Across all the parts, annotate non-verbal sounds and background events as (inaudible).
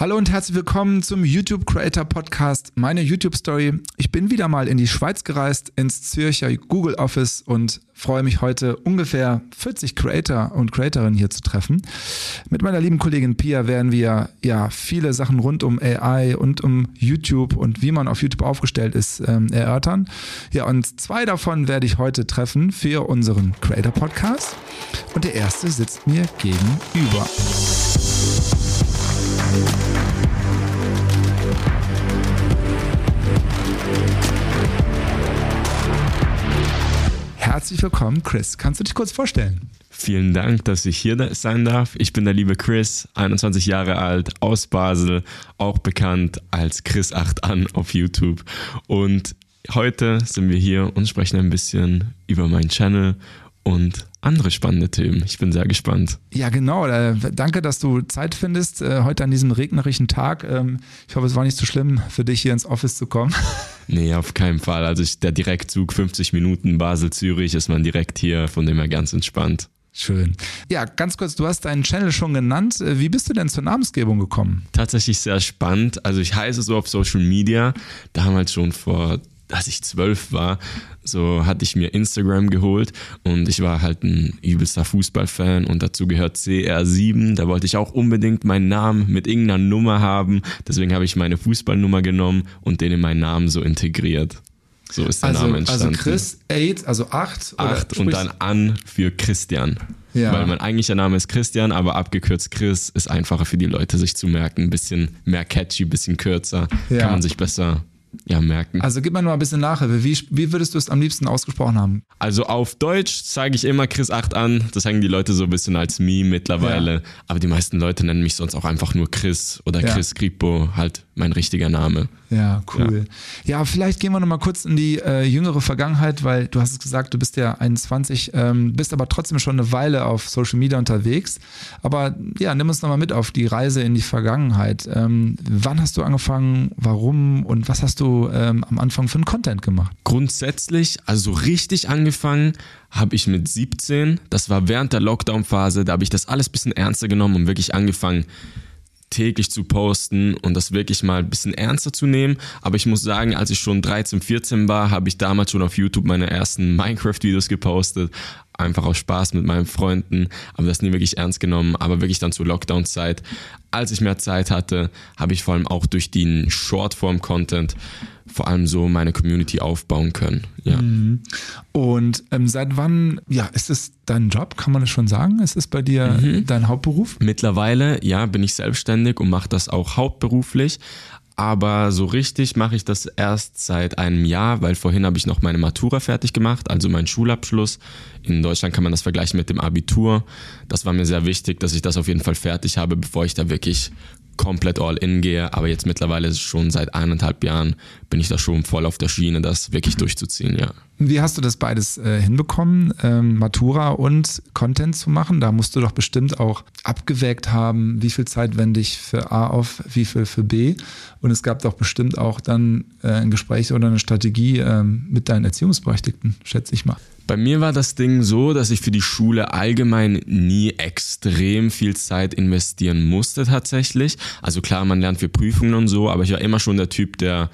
Hallo und herzlich willkommen zum YouTube Creator Podcast, meine YouTube Story. Ich bin wieder mal in die Schweiz gereist, ins Zürcher Google Office und freue mich heute ungefähr 40 Creator und Creatorinnen hier zu treffen. Mit meiner lieben Kollegin Pia werden wir ja viele Sachen rund um AI und um YouTube und wie man auf YouTube aufgestellt ist ähm, erörtern. Ja, und zwei davon werde ich heute treffen für unseren Creator Podcast und der erste sitzt mir gegenüber. Herzlich willkommen, Chris. Kannst du dich kurz vorstellen? Vielen Dank, dass ich hier sein darf. Ich bin der liebe Chris, 21 Jahre alt, aus Basel, auch bekannt als Chris 8 an auf YouTube. Und heute sind wir hier und sprechen ein bisschen über meinen Channel und andere spannende Themen. Ich bin sehr gespannt. Ja, genau. Äh, danke, dass du Zeit findest, äh, heute an diesem regnerischen Tag. Ähm, ich hoffe, es war nicht so schlimm für dich, hier ins Office zu kommen. (laughs) Nee, auf keinen Fall. Also ich, der Direktzug 50 Minuten Basel-Zürich ist man direkt hier, von dem her ganz entspannt. Schön. Ja, ganz kurz, du hast deinen Channel schon genannt. Äh, wie bist du denn zur Namensgebung gekommen? Tatsächlich sehr spannend. Also ich heiße so auf Social Media, damals schon vor als ich zwölf war, so hatte ich mir Instagram geholt und ich war halt ein übelster Fußballfan und dazu gehört CR7. Da wollte ich auch unbedingt meinen Namen mit irgendeiner Nummer haben. Deswegen habe ich meine Fußballnummer genommen und den in meinen Namen so integriert. So ist der also, Name also entstanden. Also Chris 8, also 8. 8 und dann an für Christian. Ja. Weil mein eigentlicher Name ist Christian, aber abgekürzt Chris ist einfacher für die Leute sich zu merken. Ein bisschen mehr catchy, ein bisschen kürzer. Ja. Kann man sich besser ja, merken. Also gib mir nur ein bisschen Nachhilfe. Wie, wie würdest du es am liebsten ausgesprochen haben? Also auf Deutsch zeige ich immer Chris 8 an. Das hängen die Leute so ein bisschen als Meme mittlerweile. Ja. Aber die meisten Leute nennen mich sonst auch einfach nur Chris oder ja. Chris Kripo, halt mein richtiger Name. Ja, cool. Ja, ja vielleicht gehen wir nochmal kurz in die äh, jüngere Vergangenheit, weil du hast es gesagt, du bist ja 21, ähm, bist aber trotzdem schon eine Weile auf Social Media unterwegs. Aber ja, nimm uns nochmal mit auf die Reise in die Vergangenheit. Ähm, wann hast du angefangen, warum und was hast du ähm, am Anfang für einen Content gemacht? Grundsätzlich, also so richtig angefangen habe ich mit 17, das war während der Lockdown-Phase, da habe ich das alles ein bisschen ernster genommen und wirklich angefangen, täglich zu posten und das wirklich mal ein bisschen ernster zu nehmen. Aber ich muss sagen, als ich schon 13, 14 war, habe ich damals schon auf YouTube meine ersten Minecraft-Videos gepostet. Einfach aus Spaß mit meinen Freunden, aber das nie wirklich ernst genommen. Aber wirklich dann zur Lockdown-Zeit, als ich mehr Zeit hatte, habe ich vor allem auch durch den Shortform-Content vor allem so meine Community aufbauen können. Ja. Mhm. Und ähm, seit wann, ja, ist es dein Job? Kann man das schon sagen? Ist es bei dir mhm. dein Hauptberuf? Mittlerweile, ja, bin ich selbstständig und mache das auch hauptberuflich. Aber so richtig mache ich das erst seit einem Jahr, weil vorhin habe ich noch meine Matura fertig gemacht, also meinen Schulabschluss. In Deutschland kann man das vergleichen mit dem Abitur. Das war mir sehr wichtig, dass ich das auf jeden Fall fertig habe, bevor ich da wirklich komplett all in gehe, aber jetzt mittlerweile schon seit eineinhalb Jahren bin ich da schon voll auf der Schiene, das wirklich durchzuziehen, ja. Wie hast du das beides äh, hinbekommen, ähm, Matura und Content zu machen? Da musst du doch bestimmt auch abgewägt haben, wie viel Zeit wende ich für A auf, wie viel für B. Und es gab doch bestimmt auch dann äh, ein Gespräch oder eine Strategie äh, mit deinen Erziehungsberechtigten, schätze ich mal. Bei mir war das Ding so, dass ich für die Schule allgemein nie extrem viel Zeit investieren musste tatsächlich. Also klar, man lernt für Prüfungen und so, aber ich war immer schon der Typ, der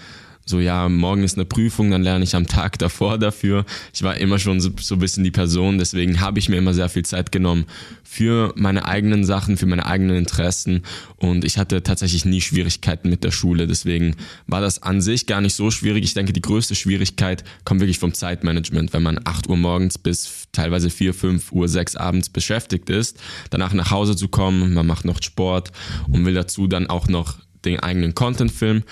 so, ja, morgen ist eine Prüfung, dann lerne ich am Tag davor dafür. Ich war immer schon so, so ein bisschen die Person, deswegen habe ich mir immer sehr viel Zeit genommen für meine eigenen Sachen, für meine eigenen Interessen und ich hatte tatsächlich nie Schwierigkeiten mit der Schule, deswegen war das an sich gar nicht so schwierig. Ich denke, die größte Schwierigkeit kommt wirklich vom Zeitmanagement, wenn man 8 Uhr morgens bis teilweise 4, 5 Uhr, 6 abends beschäftigt ist, danach nach Hause zu kommen, man macht noch Sport und will dazu dann auch noch den eigenen Content filmen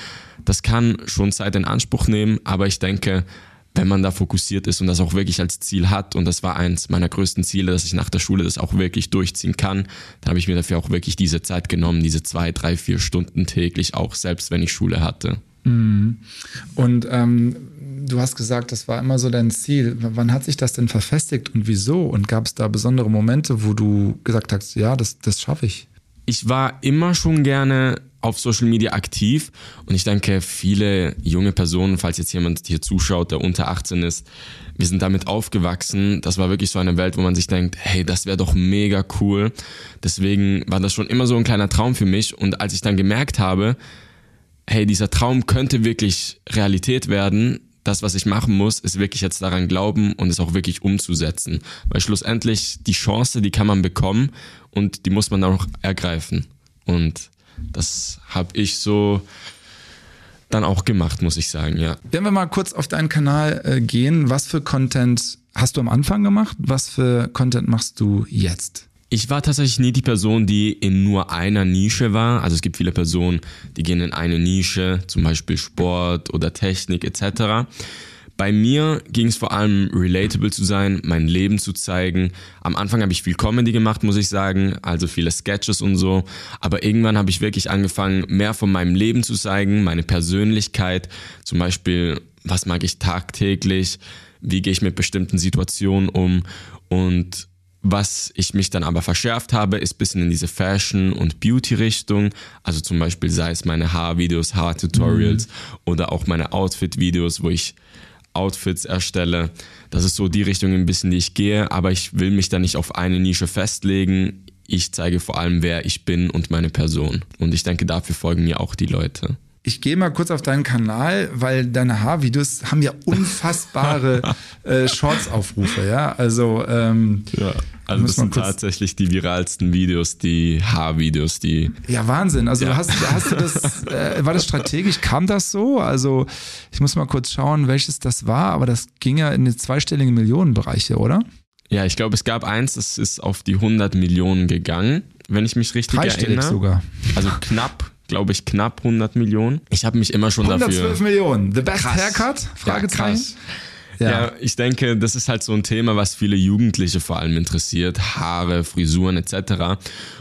das kann schon Zeit in Anspruch nehmen, aber ich denke, wenn man da fokussiert ist und das auch wirklich als Ziel hat, und das war eins meiner größten Ziele, dass ich nach der Schule das auch wirklich durchziehen kann, dann habe ich mir dafür auch wirklich diese Zeit genommen, diese zwei, drei, vier Stunden täglich, auch selbst wenn ich Schule hatte. Mhm. Und ähm, du hast gesagt, das war immer so dein Ziel. Wann hat sich das denn verfestigt und wieso? Und gab es da besondere Momente, wo du gesagt hast, ja, das, das schaffe ich? Ich war immer schon gerne auf Social Media aktiv und ich denke, viele junge Personen, falls jetzt jemand hier zuschaut, der unter 18 ist, wir sind damit aufgewachsen. Das war wirklich so eine Welt, wo man sich denkt, hey, das wäre doch mega cool. Deswegen war das schon immer so ein kleiner Traum für mich und als ich dann gemerkt habe, hey, dieser Traum könnte wirklich Realität werden, das, was ich machen muss, ist wirklich jetzt daran glauben und es auch wirklich umzusetzen. Weil schlussendlich die Chance, die kann man bekommen und die muss man dann auch ergreifen. Und das habe ich so dann auch gemacht, muss ich sagen, ja. Wenn wir mal kurz auf deinen Kanal äh, gehen, was für Content hast du am Anfang gemacht? Was für Content machst du jetzt? Ich war tatsächlich nie die Person, die in nur einer Nische war. Also es gibt viele Personen, die gehen in eine Nische, zum Beispiel Sport oder Technik etc. Bei mir ging es vor allem relatable zu sein, mein Leben zu zeigen. Am Anfang habe ich viel Comedy gemacht, muss ich sagen, also viele Sketches und so. Aber irgendwann habe ich wirklich angefangen, mehr von meinem Leben zu zeigen, meine Persönlichkeit. Zum Beispiel, was mag ich tagtäglich, wie gehe ich mit bestimmten Situationen um und was ich mich dann aber verschärft habe, ist bisschen in diese Fashion- und Beauty-Richtung. Also zum Beispiel sei es meine Haarvideos, Haartutorials mhm. oder auch meine Outfit-Videos, wo ich Outfits erstelle. Das ist so die Richtung ein bisschen, die ich gehe, aber ich will mich da nicht auf eine Nische festlegen. Ich zeige vor allem, wer ich bin und meine Person. Und ich denke, dafür folgen mir auch die Leute ich gehe mal kurz auf deinen Kanal, weil deine Haarvideos haben ja unfassbare (laughs) äh, Shorts-Aufrufe, ja. Also, ähm, ja, also das sind tatsächlich die viralsten Videos, die Haarvideos, die. Ja, Wahnsinn. Also ja. hast, hast du das, äh, war das strategisch? Kam das so? Also, ich muss mal kurz schauen, welches das war, aber das ging ja in die zweistelligen Millionenbereiche, oder? Ja, ich glaube, es gab eins, das ist auf die 100 Millionen gegangen, wenn ich mich richtig Dreistellig erinnere. sogar. Also knapp glaube ich, knapp 100 Millionen. Ich habe mich immer schon 112 dafür... 112 Millionen. The best krass. haircut? Fragezeichen. Ja, ja. ja, ich denke, das ist halt so ein Thema, was viele Jugendliche vor allem interessiert. Haare, Frisuren etc.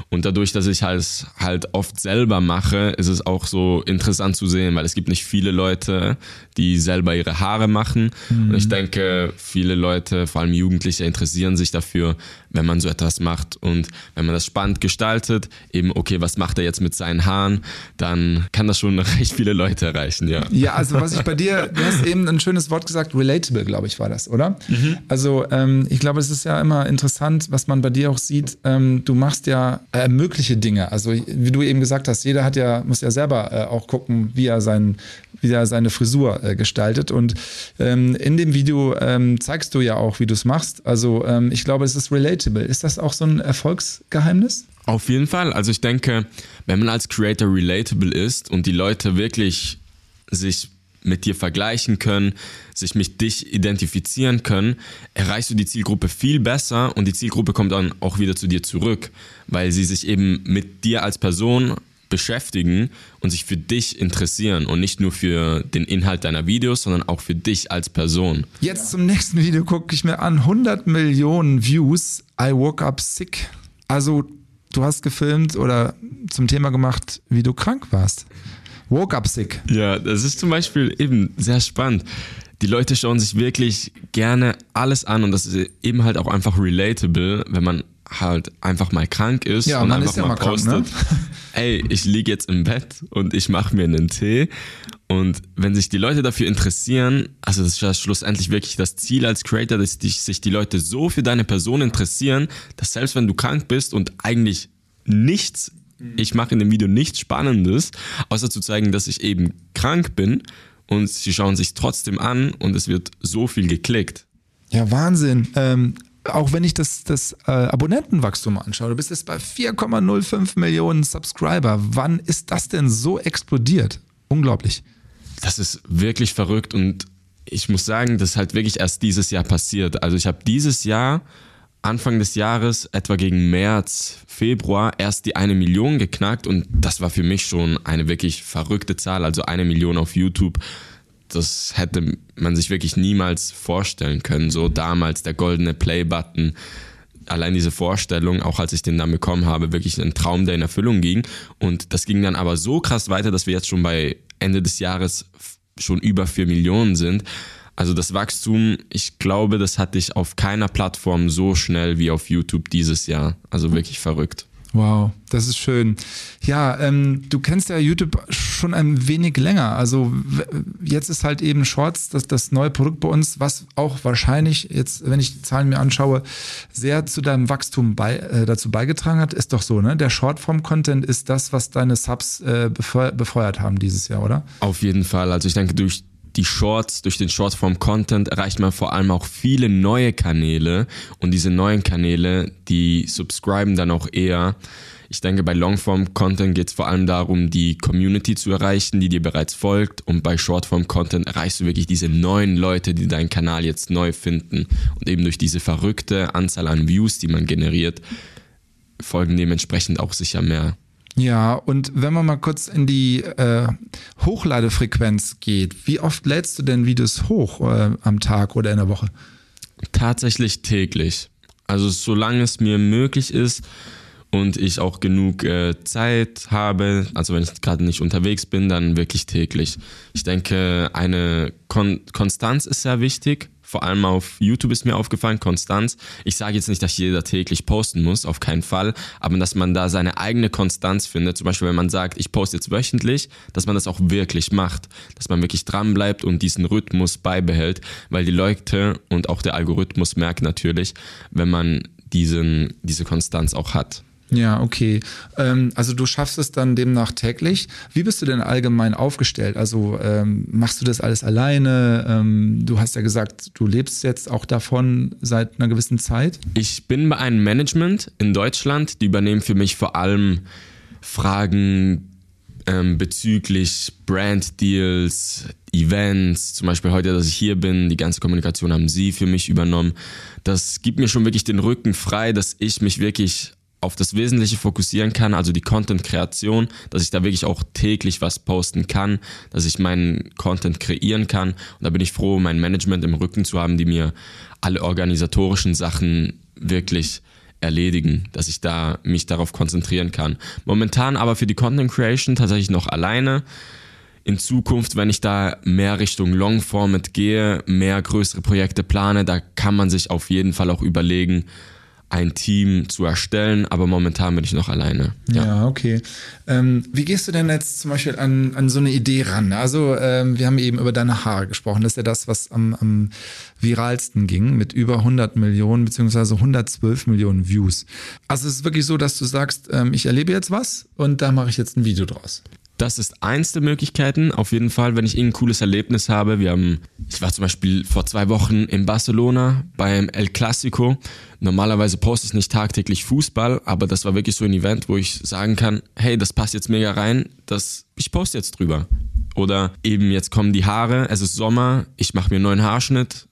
Und dadurch, dass ich halt, halt oft selber mache, ist es auch so interessant zu sehen, weil es gibt nicht viele Leute, die selber ihre Haare machen. Mhm. Und ich denke, viele Leute, vor allem Jugendliche, interessieren sich dafür, wenn man so etwas macht. Und wenn man das spannend gestaltet, eben, okay, was macht er jetzt mit seinen Haaren, dann kann das schon (laughs) recht viele Leute erreichen, ja. Ja, also was ich bei dir, du hast eben ein schönes Wort gesagt, relatable, glaube ich, war das, oder? Mhm. Also ähm, ich glaube, es ist ja immer interessant, was man bei dir auch sieht. Ähm, du machst ja äh, mögliche Dinge. Also wie du eben gesagt hast, jeder hat ja, muss ja selber äh, auch gucken, wie er, sein, wie er seine Frisur äh, gestaltet. Und ähm, in dem Video ähm, zeigst du ja auch, wie du es machst. Also ähm, ich glaube, es ist relatable. Ist das auch so ein Erfolgsgeheimnis? Auf jeden Fall. Also ich denke, wenn man als Creator relatable ist und die Leute wirklich sich mit dir vergleichen können, sich mit dich identifizieren können, erreichst du die Zielgruppe viel besser und die Zielgruppe kommt dann auch wieder zu dir zurück, weil sie sich eben mit dir als Person beschäftigen und sich für dich interessieren und nicht nur für den Inhalt deiner Videos, sondern auch für dich als Person. Jetzt zum nächsten Video gucke ich mir an 100 Millionen Views. I woke up sick. Also du hast gefilmt oder zum Thema gemacht, wie du krank warst. Woke up sick. Ja, das ist zum Beispiel eben sehr spannend. Die Leute schauen sich wirklich gerne alles an und das ist eben halt auch einfach relatable, wenn man halt einfach mal krank ist ja, und einfach ja mal postet, krank, ne? ey, ich liege jetzt im Bett und ich mache mir einen Tee. Und wenn sich die Leute dafür interessieren, also das ist ja schlussendlich wirklich das Ziel als Creator, dass sich die Leute so für deine Person interessieren, dass selbst wenn du krank bist und eigentlich nichts ich mache in dem Video nichts Spannendes, außer zu zeigen, dass ich eben krank bin und sie schauen sich trotzdem an und es wird so viel geklickt. Ja, Wahnsinn. Ähm, auch wenn ich das, das äh, Abonnentenwachstum anschaue, du bist jetzt bei 4,05 Millionen Subscriber. Wann ist das denn so explodiert? Unglaublich. Das ist wirklich verrückt und ich muss sagen, das ist halt wirklich erst dieses Jahr passiert. Also ich habe dieses Jahr Anfang des Jahres, etwa gegen März, Februar, erst die eine Million geknackt und das war für mich schon eine wirklich verrückte Zahl. Also eine Million auf YouTube, das hätte man sich wirklich niemals vorstellen können. So damals der goldene Play-Button. Allein diese Vorstellung, auch als ich den dann bekommen habe, wirklich ein Traum, der in Erfüllung ging. Und das ging dann aber so krass weiter, dass wir jetzt schon bei Ende des Jahres schon über vier Millionen sind. Also das Wachstum, ich glaube, das hatte ich auf keiner Plattform so schnell wie auf YouTube dieses Jahr. Also wirklich verrückt. Wow, das ist schön. Ja, ähm, du kennst ja YouTube schon ein wenig länger. Also jetzt ist halt eben Shorts das, das neue Produkt bei uns, was auch wahrscheinlich jetzt, wenn ich die Zahlen mir anschaue, sehr zu deinem Wachstum bei, äh, dazu beigetragen hat. Ist doch so, ne? Der Shortform-Content ist das, was deine Subs äh, befeuert haben dieses Jahr, oder? Auf jeden Fall. Also ich denke, durch die Shorts, durch den Shortform-Content erreicht man vor allem auch viele neue Kanäle und diese neuen Kanäle, die subscriben dann auch eher. Ich denke, bei Longform-Content geht es vor allem darum, die Community zu erreichen, die dir bereits folgt. Und bei Shortform-Content erreichst du wirklich diese neuen Leute, die deinen Kanal jetzt neu finden. Und eben durch diese verrückte Anzahl an Views, die man generiert, folgen dementsprechend auch sicher mehr. Ja, und wenn man mal kurz in die äh, Hochladefrequenz geht, wie oft lädst du denn Videos hoch äh, am Tag oder in der Woche? Tatsächlich täglich. Also solange es mir möglich ist und ich auch genug äh, Zeit habe, also wenn ich gerade nicht unterwegs bin, dann wirklich täglich. Ich denke, eine Kon Konstanz ist sehr wichtig vor allem auf YouTube ist mir aufgefallen, Konstanz. Ich sage jetzt nicht, dass jeder täglich posten muss, auf keinen Fall, aber dass man da seine eigene Konstanz findet. Zum Beispiel, wenn man sagt, ich poste jetzt wöchentlich, dass man das auch wirklich macht, dass man wirklich dran bleibt und diesen Rhythmus beibehält, weil die Leute und auch der Algorithmus merkt natürlich, wenn man diesen, diese Konstanz auch hat. Ja, okay. Ähm, also du schaffst es dann demnach täglich. Wie bist du denn allgemein aufgestellt? Also ähm, machst du das alles alleine? Ähm, du hast ja gesagt, du lebst jetzt auch davon seit einer gewissen Zeit. Ich bin bei einem Management in Deutschland, die übernehmen für mich vor allem Fragen ähm, bezüglich Brand Deals, Events, zum Beispiel heute, dass ich hier bin, die ganze Kommunikation haben sie für mich übernommen. Das gibt mir schon wirklich den Rücken frei, dass ich mich wirklich auf das Wesentliche fokussieren kann, also die Content-Kreation, dass ich da wirklich auch täglich was posten kann, dass ich meinen Content kreieren kann. Und da bin ich froh, mein Management im Rücken zu haben, die mir alle organisatorischen Sachen wirklich erledigen, dass ich da mich darauf konzentrieren kann. Momentan aber für die Content Creation tatsächlich noch alleine. In Zukunft, wenn ich da mehr Richtung Longformat gehe, mehr größere Projekte plane, da kann man sich auf jeden Fall auch überlegen, ein Team zu erstellen, aber momentan bin ich noch alleine. Ja, ja okay. Ähm, wie gehst du denn jetzt zum Beispiel an, an so eine Idee ran? Also ähm, wir haben eben über deine Haare gesprochen. Das ist ja das, was am, am viralsten ging mit über 100 Millionen beziehungsweise 112 Millionen Views. Also es ist wirklich so, dass du sagst, ähm, ich erlebe jetzt was und da mache ich jetzt ein Video draus. Das ist eins der Möglichkeiten. Auf jeden Fall, wenn ich irgendein cooles Erlebnis habe. Wir haben, ich war zum Beispiel vor zwei Wochen in Barcelona beim El Clasico. Normalerweise poste ich nicht tagtäglich Fußball, aber das war wirklich so ein Event, wo ich sagen kann, hey, das passt jetzt mega rein, das, ich poste jetzt drüber. Oder eben jetzt kommen die Haare, es ist Sommer, ich mache mir einen neuen Haarschnitt.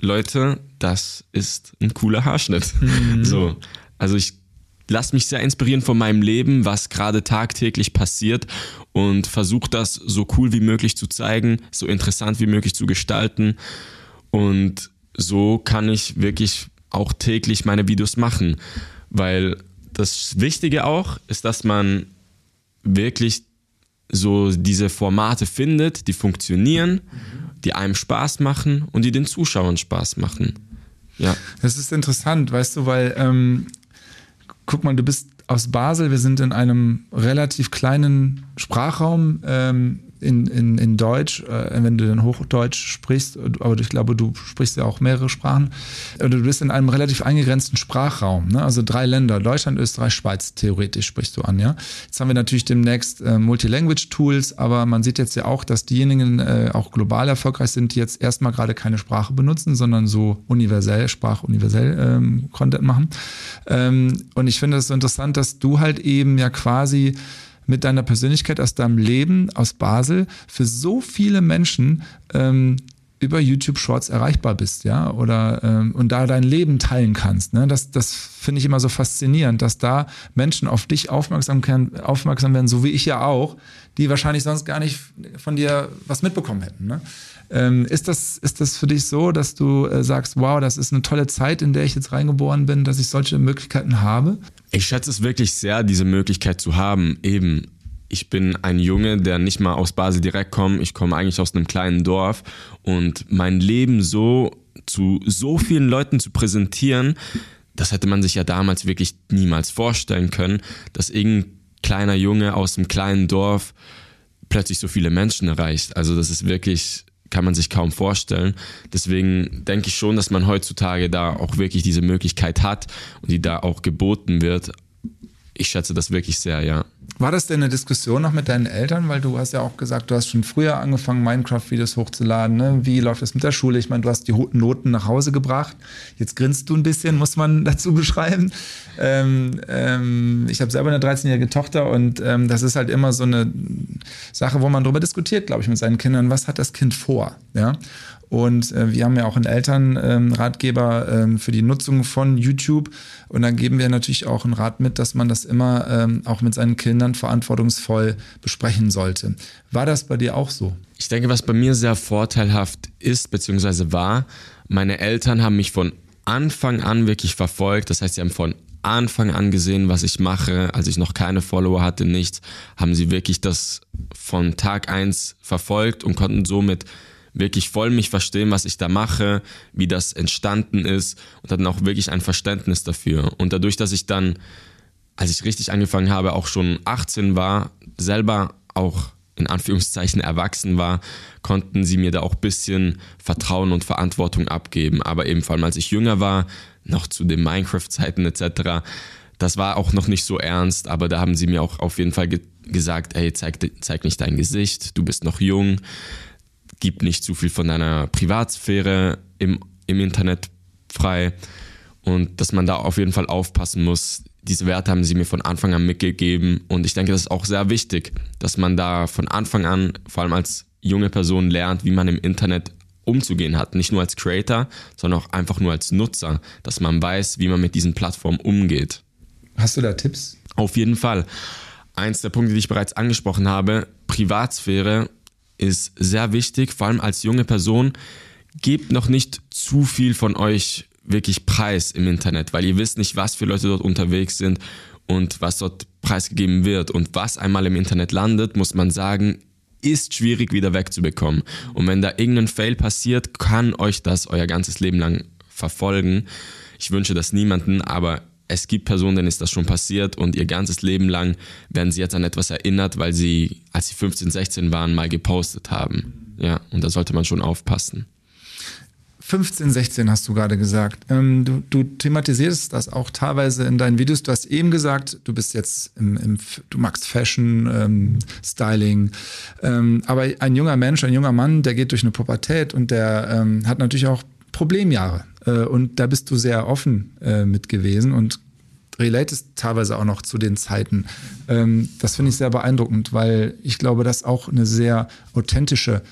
Leute, das ist ein cooler Haarschnitt. Mhm. So, also ich lass mich sehr inspirieren von meinem Leben, was gerade tagtäglich passiert und versuche das so cool wie möglich zu zeigen, so interessant wie möglich zu gestalten und so kann ich wirklich auch täglich meine Videos machen, weil das Wichtige auch ist, dass man wirklich so diese Formate findet, die funktionieren, die einem Spaß machen und die den Zuschauern Spaß machen. Ja. Das ist interessant, weißt du, weil ähm, guck mal, du bist aus Basel, wir sind in einem relativ kleinen Sprachraum. Ähm, in, in, in Deutsch, äh, wenn du dann Hochdeutsch sprichst, aber ich glaube, du sprichst ja auch mehrere Sprachen, oder du bist in einem relativ eingegrenzten Sprachraum, ne? also drei Länder, Deutschland, Österreich, Schweiz, theoretisch sprichst du an, ja. Jetzt haben wir natürlich demnächst äh, Multilanguage-Tools, aber man sieht jetzt ja auch, dass diejenigen äh, auch global erfolgreich sind, die jetzt erstmal gerade keine Sprache benutzen, sondern so universell, sprachuniversell ähm, Content machen. Ähm, und ich finde es so interessant, dass du halt eben ja quasi mit deiner Persönlichkeit aus deinem Leben aus Basel für so viele Menschen ähm, über YouTube Shorts erreichbar bist, ja, oder ähm, und da dein Leben teilen kannst. Ne? Das, das finde ich immer so faszinierend, dass da Menschen auf dich aufmerksam, aufmerksam werden, so wie ich ja auch, die wahrscheinlich sonst gar nicht von dir was mitbekommen hätten. Ne? Ähm, ist, das, ist das für dich so, dass du äh, sagst, wow, das ist eine tolle Zeit, in der ich jetzt reingeboren bin, dass ich solche Möglichkeiten habe? Ich schätze es wirklich sehr, diese Möglichkeit zu haben. Eben, ich bin ein Junge, der nicht mal aus Basel direkt kommt. Ich komme eigentlich aus einem kleinen Dorf und mein Leben so zu so vielen Leuten zu präsentieren, das hätte man sich ja damals wirklich niemals vorstellen können, dass irgendein kleiner Junge aus einem kleinen Dorf plötzlich so viele Menschen erreicht. Also das ist wirklich, kann man sich kaum vorstellen. Deswegen denke ich schon, dass man heutzutage da auch wirklich diese Möglichkeit hat und die da auch geboten wird. Ich schätze das wirklich sehr, ja. War das denn eine Diskussion noch mit deinen Eltern? Weil du hast ja auch gesagt, du hast schon früher angefangen, Minecraft-Videos hochzuladen. Ne? Wie läuft das mit der Schule? Ich meine, du hast die Noten nach Hause gebracht. Jetzt grinst du ein bisschen, muss man (laughs) dazu beschreiben. Ähm, ähm, ich habe selber eine 13-jährige Tochter und ähm, das ist halt immer so eine Sache, wo man darüber diskutiert, glaube ich, mit seinen Kindern. Was hat das Kind vor? Ja? Und äh, wir haben ja auch einen Elternratgeber ähm, ähm, für die Nutzung von YouTube. Und dann geben wir natürlich auch einen Rat mit, dass man das immer ähm, auch mit seinen Kindern verantwortungsvoll besprechen sollte. War das bei dir auch so? Ich denke, was bei mir sehr vorteilhaft ist, beziehungsweise war, meine Eltern haben mich von Anfang an wirklich verfolgt. Das heißt, sie haben von Anfang an gesehen, was ich mache, als ich noch keine Follower hatte, nichts, haben sie wirklich das von Tag eins verfolgt und konnten somit wirklich voll mich verstehen, was ich da mache, wie das entstanden ist und hatten auch wirklich ein Verständnis dafür. Und dadurch, dass ich dann, als ich richtig angefangen habe, auch schon 18 war, selber auch in Anführungszeichen erwachsen war, konnten sie mir da auch ein bisschen Vertrauen und Verantwortung abgeben. Aber eben vor allem, als ich jünger war, noch zu den Minecraft-Zeiten etc., das war auch noch nicht so ernst, aber da haben sie mir auch auf jeden Fall ge gesagt, hey, zeig, zeig nicht dein Gesicht, du bist noch jung, gib nicht zu viel von deiner Privatsphäre im, im Internet frei und dass man da auf jeden Fall aufpassen muss. Diese Werte haben sie mir von Anfang an mitgegeben und ich denke, das ist auch sehr wichtig, dass man da von Anfang an, vor allem als junge Person, lernt, wie man im Internet umzugehen hat. Nicht nur als Creator, sondern auch einfach nur als Nutzer, dass man weiß, wie man mit diesen Plattformen umgeht. Hast du da Tipps? Auf jeden Fall. Eins der Punkte, die ich bereits angesprochen habe, Privatsphäre ist sehr wichtig, vor allem als junge Person. Gebt noch nicht zu viel von euch wirklich preis im Internet, weil ihr wisst nicht, was für Leute dort unterwegs sind und was dort preisgegeben wird. Und was einmal im Internet landet, muss man sagen, ist schwierig wieder wegzubekommen. Und wenn da irgendein Fail passiert, kann euch das euer ganzes Leben lang verfolgen. Ich wünsche das niemanden, aber es gibt Personen, denen ist das schon passiert und ihr ganzes Leben lang werden sie jetzt an etwas erinnert, weil sie, als sie 15, 16 waren, mal gepostet haben. Ja, und da sollte man schon aufpassen. 15, 16 hast du gerade gesagt. Ähm, du, du, thematisierst das auch teilweise in deinen Videos. Du hast eben gesagt, du bist jetzt im, im du magst Fashion, ähm, Styling. Ähm, aber ein junger Mensch, ein junger Mann, der geht durch eine Pubertät und der ähm, hat natürlich auch Problemjahre. Äh, und da bist du sehr offen äh, mit gewesen und relatest teilweise auch noch zu den Zeiten. Ähm, das finde ich sehr beeindruckend, weil ich glaube, das auch eine sehr authentische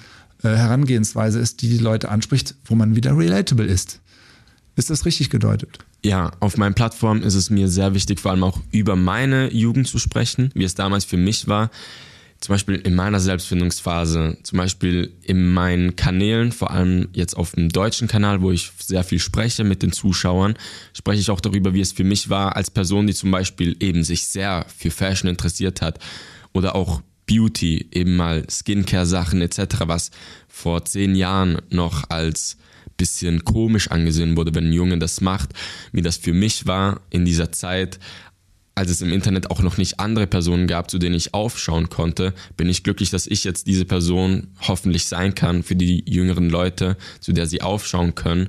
äh, Herangehensweise ist, die die Leute anspricht, wo man wieder relatable ist. Ist das richtig gedeutet? Ja, auf meinen Plattformen ist es mir sehr wichtig, vor allem auch über meine Jugend zu sprechen, wie es damals für mich war zum Beispiel in meiner Selbstfindungsphase, zum Beispiel in meinen Kanälen, vor allem jetzt auf dem deutschen Kanal, wo ich sehr viel spreche mit den Zuschauern, spreche ich auch darüber, wie es für mich war als Person, die zum Beispiel eben sich sehr für Fashion interessiert hat oder auch Beauty, eben mal Skincare-Sachen etc., was vor zehn Jahren noch als bisschen komisch angesehen wurde, wenn ein Junge das macht, wie das für mich war in dieser Zeit, als es im Internet auch noch nicht andere Personen gab, zu denen ich aufschauen konnte, bin ich glücklich, dass ich jetzt diese Person hoffentlich sein kann für die jüngeren Leute, zu der sie aufschauen können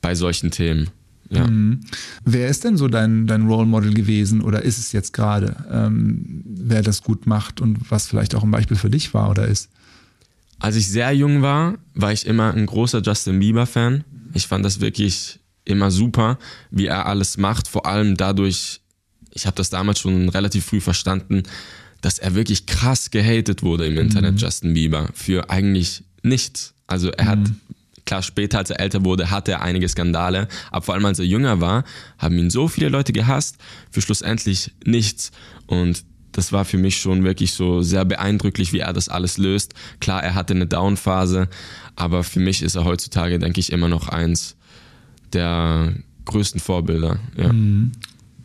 bei solchen Themen. Ja. Mhm. Wer ist denn so dein, dein Role Model gewesen oder ist es jetzt gerade, ähm, wer das gut macht und was vielleicht auch ein Beispiel für dich war oder ist? Als ich sehr jung war, war ich immer ein großer Justin Bieber-Fan. Ich fand das wirklich immer super, wie er alles macht, vor allem dadurch, ich habe das damals schon relativ früh verstanden, dass er wirklich krass gehatet wurde im Internet, mhm. Justin Bieber, für eigentlich nichts. Also er mhm. hat, klar, später, als er älter wurde, hatte er einige Skandale, aber vor allem als er jünger war, haben ihn so viele Leute gehasst, für schlussendlich nichts. Und das war für mich schon wirklich so sehr beeindrucklich, wie er das alles löst. Klar, er hatte eine Downphase, aber für mich ist er heutzutage, denke ich, immer noch eins der größten Vorbilder. Ja. Mhm.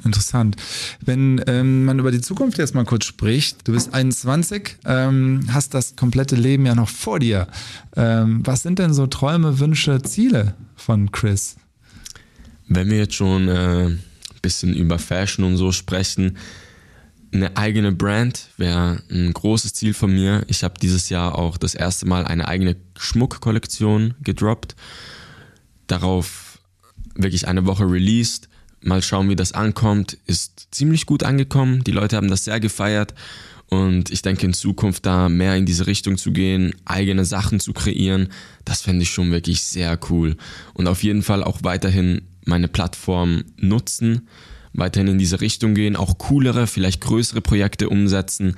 Interessant. Wenn ähm, man über die Zukunft jetzt mal kurz spricht, du bist 21, ähm, hast das komplette Leben ja noch vor dir. Ähm, was sind denn so Träume, Wünsche, Ziele von Chris? Wenn wir jetzt schon ein äh, bisschen über Fashion und so sprechen, eine eigene Brand wäre ein großes Ziel von mir. Ich habe dieses Jahr auch das erste Mal eine eigene Schmuckkollektion gedroppt. Darauf wirklich eine Woche released. Mal schauen, wie das ankommt. Ist ziemlich gut angekommen. Die Leute haben das sehr gefeiert. Und ich denke, in Zukunft da mehr in diese Richtung zu gehen, eigene Sachen zu kreieren, das fände ich schon wirklich sehr cool. Und auf jeden Fall auch weiterhin meine Plattform nutzen, weiterhin in diese Richtung gehen, auch coolere, vielleicht größere Projekte umsetzen.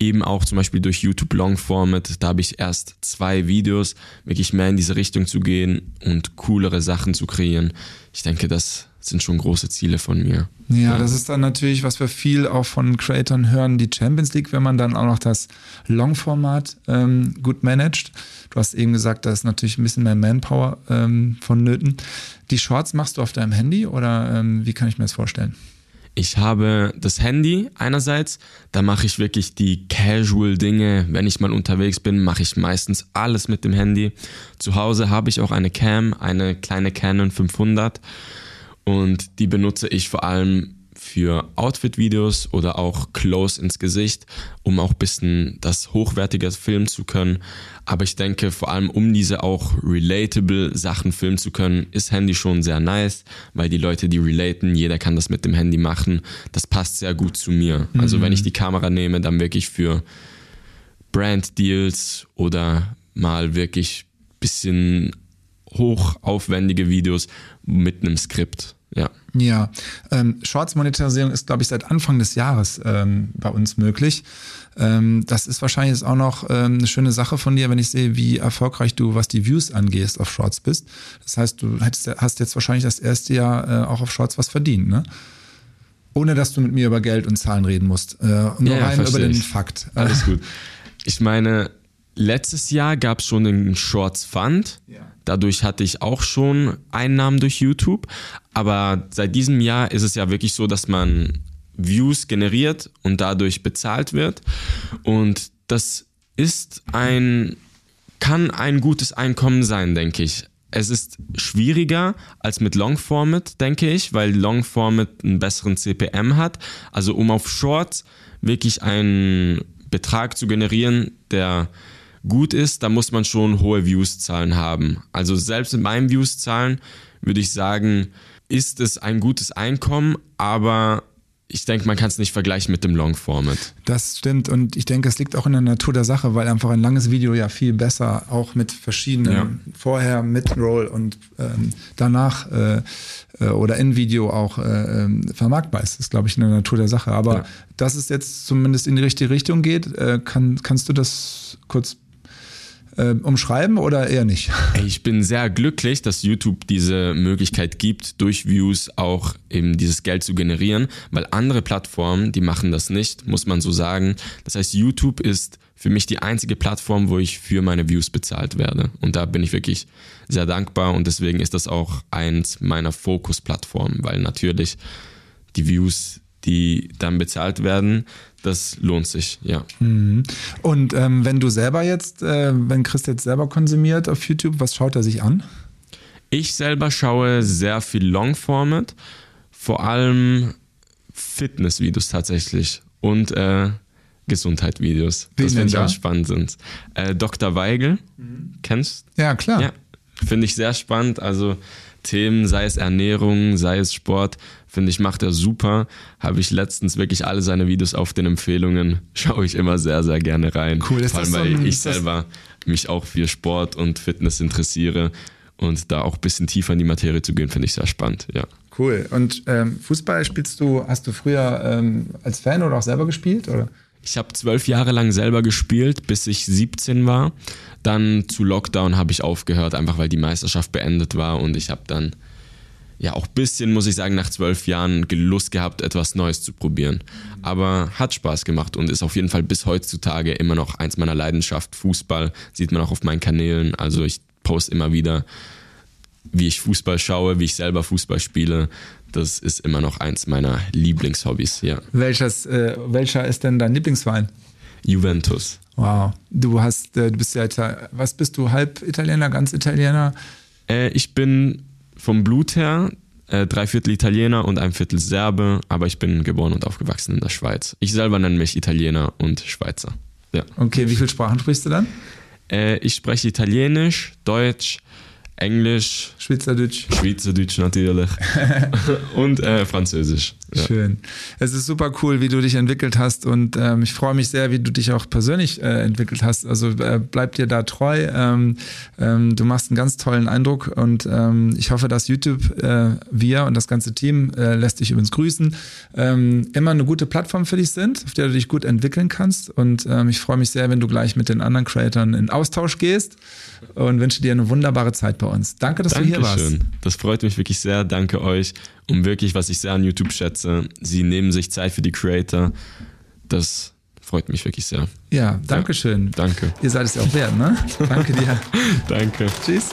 Eben auch zum Beispiel durch YouTube Long Format, da habe ich erst zwei Videos, wirklich mehr in diese Richtung zu gehen und coolere Sachen zu kreieren. Ich denke, das sind schon große Ziele von mir. Ja, ja, das ist dann natürlich, was wir viel auch von Creatoren hören, die Champions League, wenn man dann auch noch das Long-Format ähm, gut managt. Du hast eben gesagt, da ist natürlich ein bisschen mehr Manpower ähm, vonnöten. Die Shorts machst du auf deinem Handy oder ähm, wie kann ich mir das vorstellen? Ich habe das Handy einerseits, da mache ich wirklich die casual Dinge. Wenn ich mal unterwegs bin, mache ich meistens alles mit dem Handy. Zu Hause habe ich auch eine Cam, eine kleine Canon 500 und die benutze ich vor allem für Outfit-Videos oder auch Close ins Gesicht, um auch ein bisschen das hochwertige filmen zu können. Aber ich denke, vor allem um diese auch relatable Sachen filmen zu können, ist Handy schon sehr nice, weil die Leute, die relaten, jeder kann das mit dem Handy machen. Das passt sehr gut zu mir. Mhm. Also wenn ich die Kamera nehme, dann wirklich für Brand-Deals oder mal wirklich bisschen hochaufwendige Videos mit einem Skript. Ja. Ja, ähm, Shorts-Monetarisierung ist, glaube ich, seit Anfang des Jahres ähm, bei uns möglich. Ähm, das ist wahrscheinlich jetzt auch noch ähm, eine schöne Sache von dir, wenn ich sehe, wie erfolgreich du, was die Views angehst, auf Shorts bist. Das heißt, du hättest, hast jetzt wahrscheinlich das erste Jahr äh, auch auf Shorts was verdient, ne? Ohne dass du mit mir über Geld und Zahlen reden musst. Äh, nur ja, rein über den Fakt. Alles (laughs) gut. Ich meine, letztes Jahr gab es schon den Shorts Fund. Ja. Dadurch hatte ich auch schon Einnahmen durch YouTube. Aber seit diesem Jahr ist es ja wirklich so, dass man Views generiert und dadurch bezahlt wird. Und das ist ein, kann ein gutes Einkommen sein, denke ich. Es ist schwieriger als mit Longformat, denke ich, weil Longformat einen besseren CPM hat. Also um auf Shorts wirklich einen Betrag zu generieren, der gut ist, da muss man schon hohe Views-Zahlen haben. Also selbst mit meinen Views-Zahlen würde ich sagen, ist es ein gutes Einkommen, aber ich denke, man kann es nicht vergleichen mit dem Long Format. Das stimmt und ich denke, es liegt auch in der Natur der Sache, weil einfach ein langes Video ja viel besser auch mit verschiedenen ja. vorher mit Roll und ähm, danach äh, äh, oder in Video auch äh, ähm, vermarktbar ist. Das ist, glaube ich, in der Natur der Sache. Aber ja. dass es jetzt zumindest in die richtige Richtung geht, äh, kann, kannst du das kurz äh, umschreiben oder eher nicht? (laughs) Ich bin sehr glücklich, dass YouTube diese Möglichkeit gibt, durch Views auch eben dieses Geld zu generieren, weil andere Plattformen, die machen das nicht, muss man so sagen. Das heißt, YouTube ist für mich die einzige Plattform, wo ich für meine Views bezahlt werde. Und da bin ich wirklich sehr dankbar und deswegen ist das auch eins meiner Fokus-Plattformen, weil natürlich die Views, die dann bezahlt werden, das lohnt sich, ja. Mhm. Und ähm, wenn du selber jetzt, äh, wenn Chris jetzt selber konsumiert auf YouTube, was schaut er sich an? Ich selber schaue sehr viel Longformat, vor allem Fitnessvideos tatsächlich und äh, Gesundheitsvideos. Wen das finde ich da? auch spannend sind. Äh, Dr. Weigel, mhm. kennst du? Ja, klar. Ja, finde ich sehr spannend. Also Themen, sei es Ernährung, sei es Sport, finde ich, macht er super. Habe ich letztens wirklich alle seine Videos auf den Empfehlungen, (laughs) schaue ich immer sehr, sehr gerne rein. Cool, ist Vor allem, weil so ein, ich selber mich auch für Sport und Fitness interessiere und da auch ein bisschen tiefer in die Materie zu gehen, finde ich sehr spannend, ja. Cool. Und ähm, Fußball spielst du, hast du früher ähm, als Fan oder auch selber gespielt? Oder? Ich habe zwölf Jahre lang selber gespielt, bis ich 17 war. Dann zu Lockdown habe ich aufgehört, einfach weil die Meisterschaft beendet war und ich habe dann ja auch ein bisschen, muss ich sagen, nach zwölf Jahren Gelust gehabt, etwas Neues zu probieren. Aber hat Spaß gemacht und ist auf jeden Fall bis heutzutage immer noch eins meiner Leidenschaft. Fußball sieht man auch auf meinen Kanälen. Also ich poste immer wieder, wie ich Fußball schaue, wie ich selber Fußball spiele. Das ist immer noch eins meiner Lieblingshobbys, ja. Welches, äh, welcher ist denn dein Lieblingsverein? Juventus. Wow. Du hast, äh, du bist ja, was bist du, halb Italiener, ganz Italiener? Äh, ich bin vom Blut her äh, drei Viertel Italiener und ein Viertel Serbe, aber ich bin geboren und aufgewachsen in der Schweiz. Ich selber nenne mich Italiener und Schweizer. Ja. Okay, wie viele Sprachen sprichst du dann? Äh, ich spreche Italienisch, Deutsch, Englisch, Schweizerdeutsch. Schweizerdeutsch natürlich (laughs) und äh, Französisch. Ja. Schön. Es ist super cool, wie du dich entwickelt hast und ähm, ich freue mich sehr, wie du dich auch persönlich äh, entwickelt hast. Also äh, bleib dir da treu. Ähm, ähm, du machst einen ganz tollen Eindruck und ähm, ich hoffe, dass YouTube, äh, wir und das ganze Team äh, lässt dich übrigens grüßen, ähm, immer eine gute Plattform für dich sind, auf der du dich gut entwickeln kannst und ähm, ich freue mich sehr, wenn du gleich mit den anderen Creatoren in Austausch gehst und wünsche dir eine wunderbare Zeit bei uns. Danke, dass Dankeschön. du hier warst. Das freut mich wirklich sehr. Danke euch. Und wirklich, was ich sehr an YouTube schätze, sie nehmen sich Zeit für die Creator. Das freut mich wirklich sehr. Ja, danke schön. Danke. Ihr seid es ja auch wert, ne? (laughs) danke dir. danke. Tschüss.